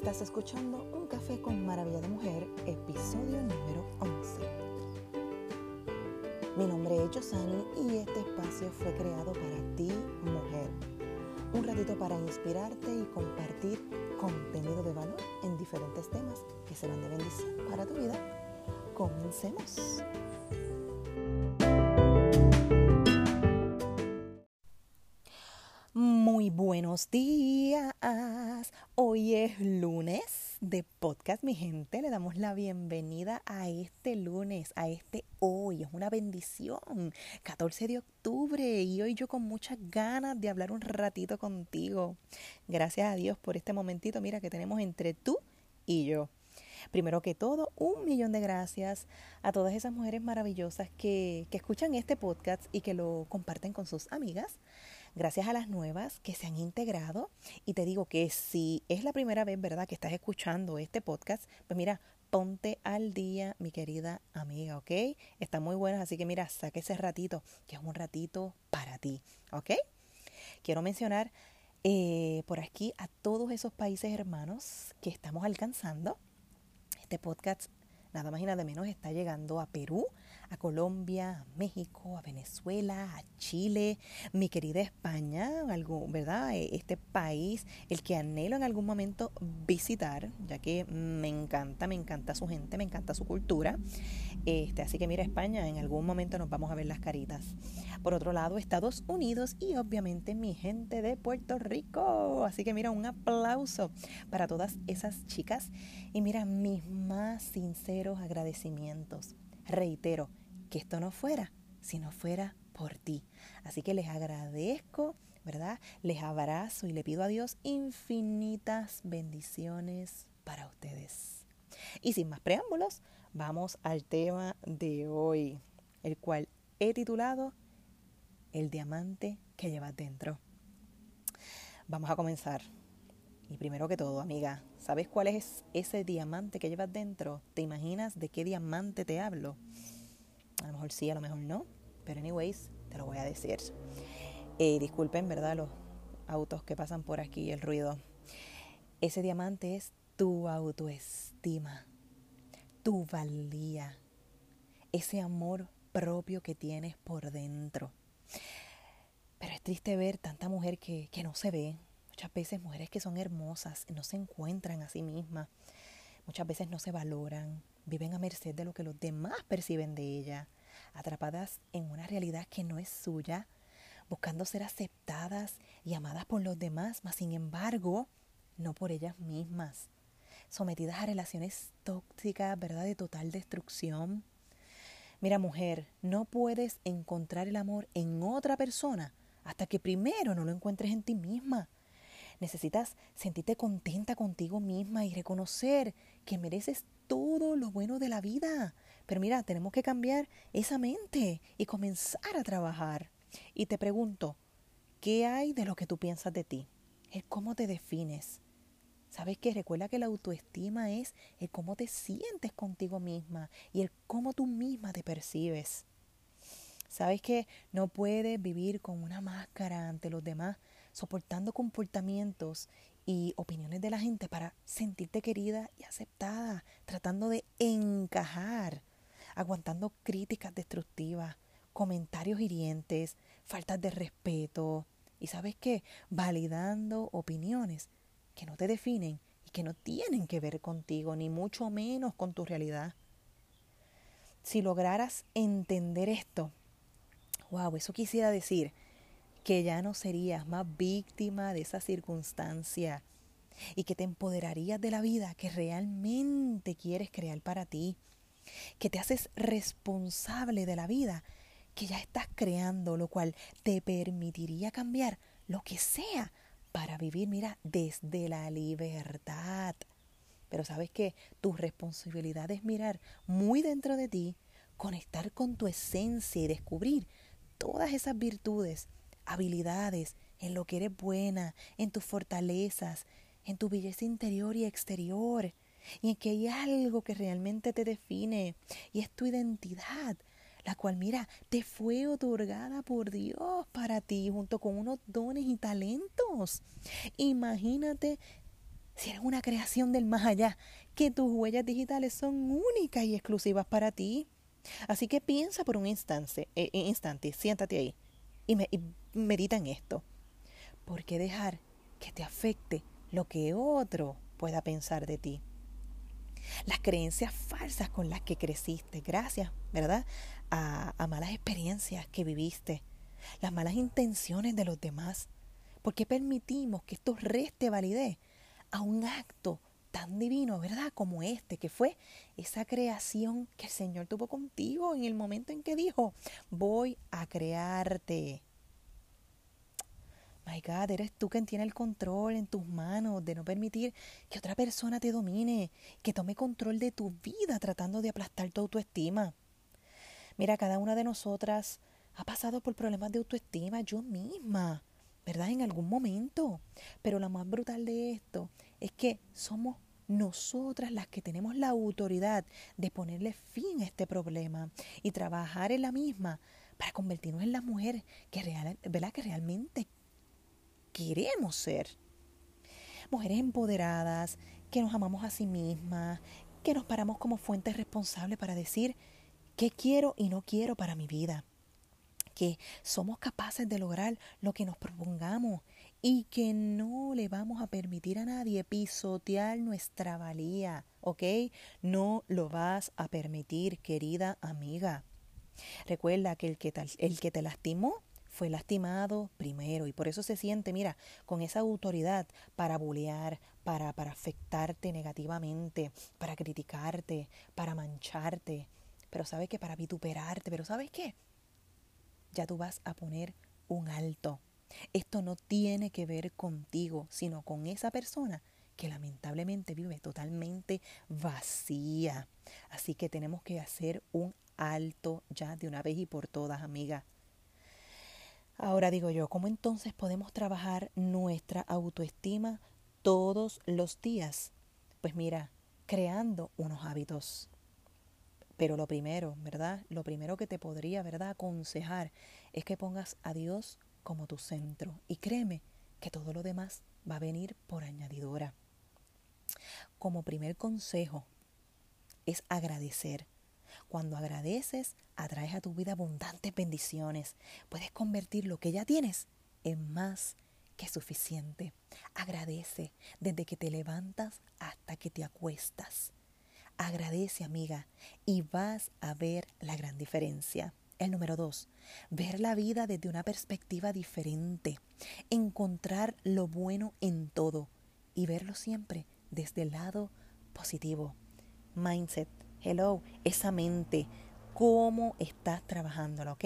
Estás escuchando Un Café con Maravilla de Mujer, episodio número 11. Mi nombre es Josani y este espacio fue creado para ti, mujer. Un ratito para inspirarte y compartir contenido de valor en diferentes temas que serán de bendición para tu vida. Comencemos. Muy buenos días. Hoy es lunes de podcast, mi gente. Le damos la bienvenida a este lunes, a este hoy. Es una bendición. 14 de octubre y hoy yo con muchas ganas de hablar un ratito contigo. Gracias a Dios por este momentito, mira, que tenemos entre tú y yo. Primero que todo, un millón de gracias a todas esas mujeres maravillosas que, que escuchan este podcast y que lo comparten con sus amigas gracias a las nuevas que se han integrado. Y te digo que si es la primera vez, ¿verdad?, que estás escuchando este podcast, pues mira, ponte al día, mi querida amiga, ¿ok? Está muy buena, así que mira, saque ese ratito, que es un ratito para ti, ¿ok? Quiero mencionar eh, por aquí a todos esos países hermanos que estamos alcanzando. Este podcast, nada más y nada menos, está llegando a Perú, a Colombia, a México, a Venezuela, a Chile, mi querida España, algo, ¿verdad? E, este país, el que anhelo en algún momento visitar, ya que me encanta, me encanta su gente, me encanta su cultura. Este, así que mira España, en algún momento nos vamos a ver las caritas. Por otro lado, Estados Unidos y obviamente mi gente de Puerto Rico. Así que mira, un aplauso para todas esas chicas y mira mis más agradecimientos. Reitero, que esto no fuera si no fuera por ti. Así que les agradezco, ¿verdad? Les abrazo y le pido a Dios infinitas bendiciones para ustedes. Y sin más preámbulos, vamos al tema de hoy, el cual he titulado El diamante que llevas dentro. Vamos a comenzar. Y primero que todo, amiga, ¿sabes cuál es ese diamante que llevas dentro? ¿Te imaginas de qué diamante te hablo? A lo mejor sí, a lo mejor no. Pero anyways, te lo voy a decir. Eh, disculpen, ¿verdad? Los autos que pasan por aquí, el ruido. Ese diamante es tu autoestima, tu valía, ese amor propio que tienes por dentro. Pero es triste ver tanta mujer que, que no se ve. Muchas veces mujeres que son hermosas no se encuentran a sí mismas. Muchas veces no se valoran, viven a merced de lo que los demás perciben de ella, atrapadas en una realidad que no es suya, buscando ser aceptadas y amadas por los demás, mas sin embargo, no por ellas mismas, sometidas a relaciones tóxicas, ¿verdad? De total destrucción. Mira, mujer, no puedes encontrar el amor en otra persona hasta que primero no lo encuentres en ti misma. Necesitas sentirte contenta contigo misma y reconocer que mereces todo lo bueno de la vida. Pero mira, tenemos que cambiar esa mente y comenzar a trabajar. Y te pregunto, ¿qué hay de lo que tú piensas de ti? Es cómo te defines. ¿Sabes qué? Recuerda que la autoestima es el cómo te sientes contigo misma y el cómo tú misma te percibes. ¿Sabes que no puedes vivir con una máscara ante los demás, soportando comportamientos y opiniones de la gente para sentirte querida y aceptada, tratando de encajar, aguantando críticas destructivas, comentarios hirientes, faltas de respeto y sabes qué, validando opiniones que no te definen y que no tienen que ver contigo, ni mucho menos con tu realidad. Si lograras entender esto, wow, eso quisiera decir que ya no serías más víctima de esa circunstancia y que te empoderarías de la vida que realmente quieres crear para ti, que te haces responsable de la vida que ya estás creando, lo cual te permitiría cambiar lo que sea para vivir, mira, desde la libertad. Pero sabes que tu responsabilidad es mirar muy dentro de ti, conectar con tu esencia y descubrir todas esas virtudes, habilidades, en lo que eres buena, en tus fortalezas, en tu belleza interior y exterior, y en que hay algo que realmente te define, y es tu identidad, la cual, mira, te fue otorgada por Dios para ti, junto con unos dones y talentos. Imagínate si eres una creación del más allá, que tus huellas digitales son únicas y exclusivas para ti. Así que piensa por un instante, eh, instante siéntate ahí y, y medita en esto. ¿Por qué dejar que te afecte lo que otro pueda pensar de ti? Las creencias falsas con las que creciste, gracias, ¿verdad? A, a malas experiencias que viviste, las malas intenciones de los demás. ¿Por qué permitimos que esto reste validez a un acto tan divino, ¿verdad? Como este, que fue esa creación que el Señor tuvo contigo en el momento en que dijo, voy a crearte. My God, eres tú quien tiene el control en tus manos de no permitir que otra persona te domine, que tome control de tu vida tratando de aplastar tu autoestima. Mira, cada una de nosotras ha pasado por problemas de autoestima, yo misma, ¿verdad? En algún momento. Pero lo más brutal de esto es que somos nosotras las que tenemos la autoridad de ponerle fin a este problema y trabajar en la misma para convertirnos en la mujer que, real, ¿verdad? que realmente queremos ser. Mujeres empoderadas, que nos amamos a sí mismas, que nos paramos como fuentes responsables para decir qué quiero y no quiero para mi vida. Que somos capaces de lograr lo que nos propongamos y que no le vamos a permitir a nadie pisotear nuestra valía, ¿ok? No lo vas a permitir, querida amiga. Recuerda que el que, el que te lastimó fue lastimado primero y por eso se siente, mira, con esa autoridad para bulear, para, para afectarte negativamente, para criticarte, para mancharte. Pero sabes que para vituperarte, pero ¿sabes qué? Ya tú vas a poner un alto. Esto no tiene que ver contigo, sino con esa persona que lamentablemente vive totalmente vacía. Así que tenemos que hacer un alto ya de una vez y por todas, amiga. Ahora digo yo, ¿cómo entonces podemos trabajar nuestra autoestima todos los días? Pues mira, creando unos hábitos. Pero lo primero, ¿verdad? Lo primero que te podría, ¿verdad?, aconsejar es que pongas a Dios como tu centro. Y créeme que todo lo demás va a venir por añadidura. Como primer consejo es agradecer. Cuando agradeces, atraes a tu vida abundantes bendiciones. Puedes convertir lo que ya tienes en más que suficiente. Agradece desde que te levantas hasta que te acuestas. Agradece, amiga, y vas a ver la gran diferencia. El número dos, ver la vida desde una perspectiva diferente, encontrar lo bueno en todo y verlo siempre desde el lado positivo. Mindset, hello, esa mente, cómo estás trabajando, ¿ok?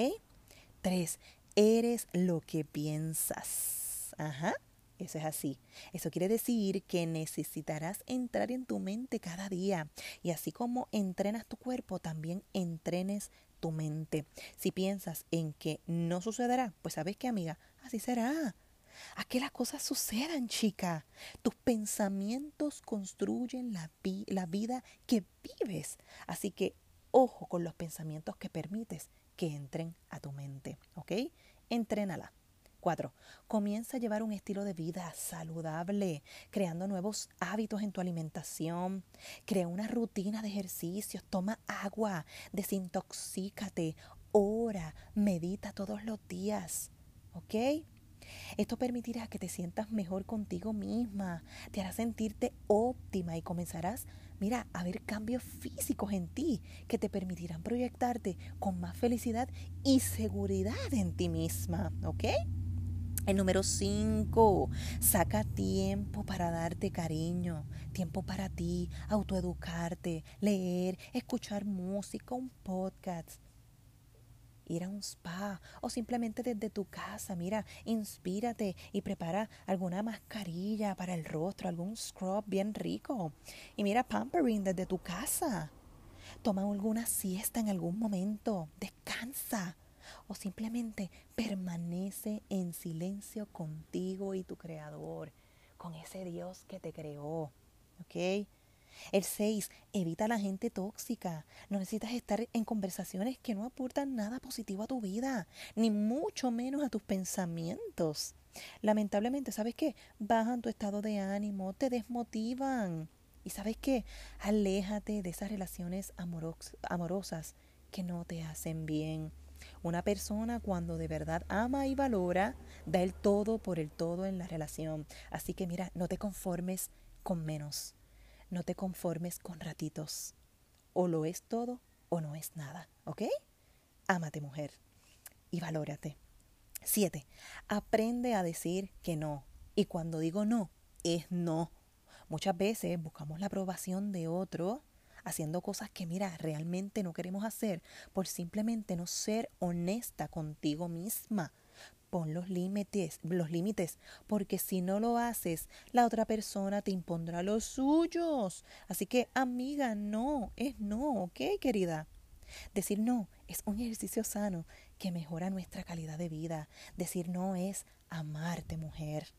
Tres, eres lo que piensas. Ajá, eso es así. Eso quiere decir que necesitarás entrar en tu mente cada día. Y así como entrenas tu cuerpo, también entrenes tu mente. Si piensas en que no sucederá, pues sabes qué, amiga, así será. A que las cosas sucedan, chica. Tus pensamientos construyen la, vida que vives. Así que ojo con los pensamientos que permites que entren a tu mente, ¿ok? Entrénala. Cuatro, comienza a llevar un estilo de vida saludable, creando nuevos hábitos en tu alimentación. Crea una rutina de ejercicios, toma agua, desintoxícate, ora, medita todos los días. ¿Ok? Esto permitirá que te sientas mejor contigo misma, te hará sentirte óptima y comenzarás, mira, a ver cambios físicos en ti que te permitirán proyectarte con más felicidad y seguridad en ti misma, ¿ok? El número 5, saca tiempo para darte cariño, tiempo para ti, autoeducarte, leer, escuchar música, un podcast ir a un spa o simplemente desde tu casa, mira, inspírate y prepara alguna mascarilla para el rostro, algún scrub bien rico. Y mira, pampering desde tu casa. Toma alguna siesta en algún momento, descansa o simplemente permanece en silencio contigo y tu creador, con ese Dios que te creó. ¿Ok? El 6, evita a la gente tóxica. No necesitas estar en conversaciones que no aportan nada positivo a tu vida, ni mucho menos a tus pensamientos. Lamentablemente, ¿sabes qué? Bajan tu estado de ánimo, te desmotivan. Y sabes qué? Aléjate de esas relaciones amorosas que no te hacen bien. Una persona cuando de verdad ama y valora, da el todo por el todo en la relación. Así que mira, no te conformes con menos. No te conformes con ratitos. O lo es todo o no es nada. ¿Ok? Ámate mujer y valórate. Siete, aprende a decir que no. Y cuando digo no, es no. Muchas veces buscamos la aprobación de otro haciendo cosas que, mira, realmente no queremos hacer por simplemente no ser honesta contigo misma. Pon los límites, los límites, porque si no lo haces, la otra persona te impondrá los suyos. Así que, amiga, no, es no, ¿ok, querida? Decir no es un ejercicio sano que mejora nuestra calidad de vida. Decir no es amarte, mujer.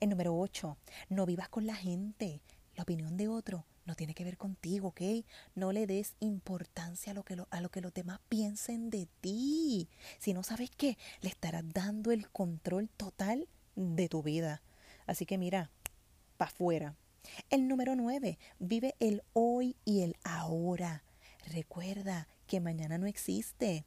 El número 8, no vivas con la gente. La opinión de otro no tiene que ver contigo, ¿ok? No le des importancia a lo que, a lo que los demás piensen de ti. Si no sabes qué, le estarás dando el control total de tu vida. Así que mira, para afuera. El número 9, vive el hoy y el ahora. Recuerda que mañana no existe.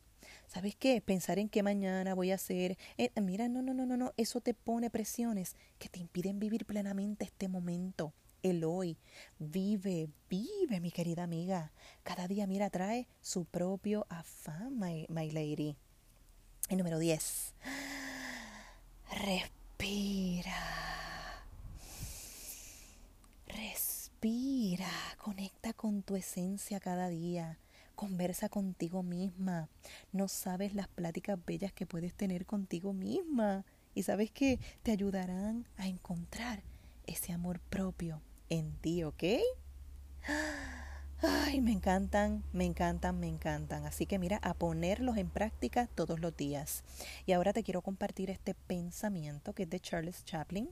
¿Sabes qué? Pensar en qué mañana voy a hacer. Eh, mira, no, no, no, no, no. Eso te pone presiones que te impiden vivir plenamente este momento el hoy. Vive, vive, mi querida amiga. Cada día, mira, trae su propio afán, my, my lady. El número 10. Respira. Respira. Conecta con tu esencia cada día. Conversa contigo misma. No sabes las pláticas bellas que puedes tener contigo misma. Y sabes que te ayudarán a encontrar ese amor propio en ti, ¿ok? Ay, me encantan, me encantan, me encantan. Así que mira, a ponerlos en práctica todos los días. Y ahora te quiero compartir este pensamiento que es de Charles Chaplin,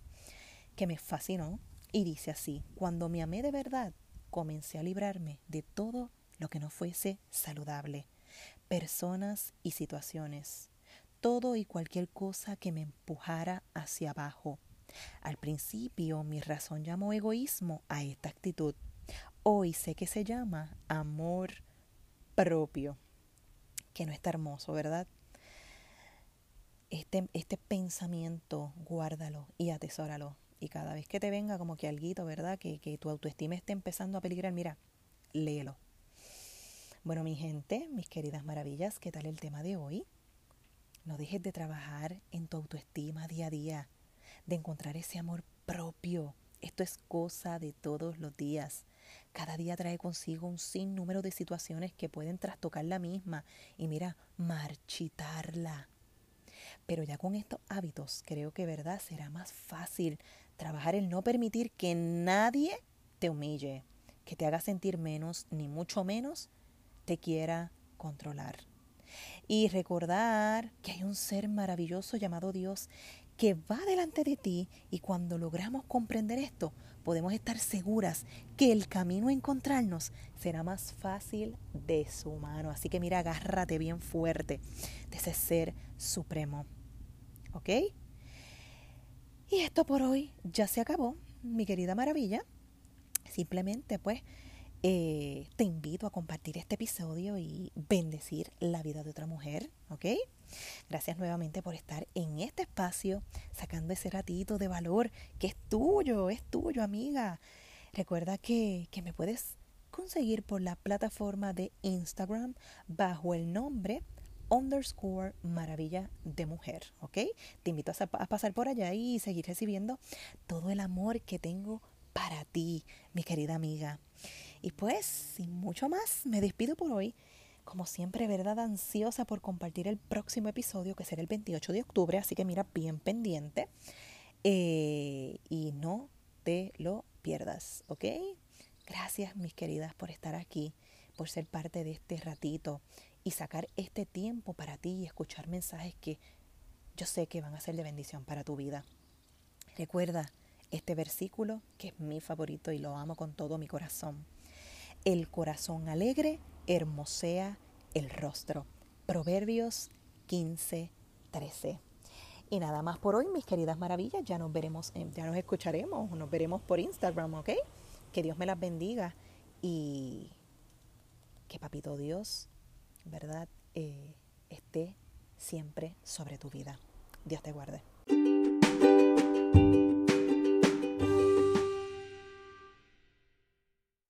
que me fascinó y dice así, cuando me amé de verdad, comencé a librarme de todo lo que no fuese saludable, personas y situaciones, todo y cualquier cosa que me empujara hacia abajo al principio mi razón llamó egoísmo a esta actitud. Hoy sé que se llama amor propio. Que no está hermoso, ¿verdad? Este, este pensamiento, guárdalo y atesóralo. Y cada vez que te venga como que algo, ¿verdad? Que, que tu autoestima esté empezando a peligrar, mira, léelo. Bueno, mi gente, mis queridas maravillas, ¿qué tal el tema de hoy? No dejes de trabajar en tu autoestima día a día de encontrar ese amor propio. Esto es cosa de todos los días. Cada día trae consigo un sinnúmero de situaciones que pueden trastocar la misma y mira, marchitarla. Pero ya con estos hábitos creo que verdad será más fácil trabajar el no permitir que nadie te humille, que te haga sentir menos, ni mucho menos te quiera controlar. Y recordar que hay un ser maravilloso llamado Dios que va delante de ti y cuando logramos comprender esto, podemos estar seguras que el camino a encontrarnos será más fácil de su mano. Así que mira, agárrate bien fuerte de ese ser supremo. ¿Ok? Y esto por hoy ya se acabó, mi querida maravilla. Simplemente pues eh, te invito a compartir este episodio y bendecir la vida de otra mujer, ¿ok? Gracias nuevamente por estar en este espacio, sacando ese ratito de valor que es tuyo, es tuyo, amiga. Recuerda que, que me puedes conseguir por la plataforma de Instagram bajo el nombre underscore maravilla de mujer, ¿ok? Te invito a, a, pasar por allá y seguir recibiendo todo el amor que tengo para ti, mi querida amiga. Y pues, sin mucho más, me despido por hoy como siempre, verdad, ansiosa por compartir el próximo episodio, que será el 28 de octubre, así que mira, bien pendiente. Eh, y no te lo pierdas, ¿ok? Gracias, mis queridas, por estar aquí, por ser parte de este ratito y sacar este tiempo para ti y escuchar mensajes que yo sé que van a ser de bendición para tu vida. Recuerda, este versículo que es mi favorito y lo amo con todo mi corazón. El corazón alegre hermosea el rostro. Proverbios 15, 13. Y nada más por hoy, mis queridas maravillas. Ya nos veremos, ya nos escucharemos, nos veremos por Instagram, ¿ok? Que Dios me las bendiga y que Papito Dios, ¿verdad? Eh, esté siempre sobre tu vida. Dios te guarde.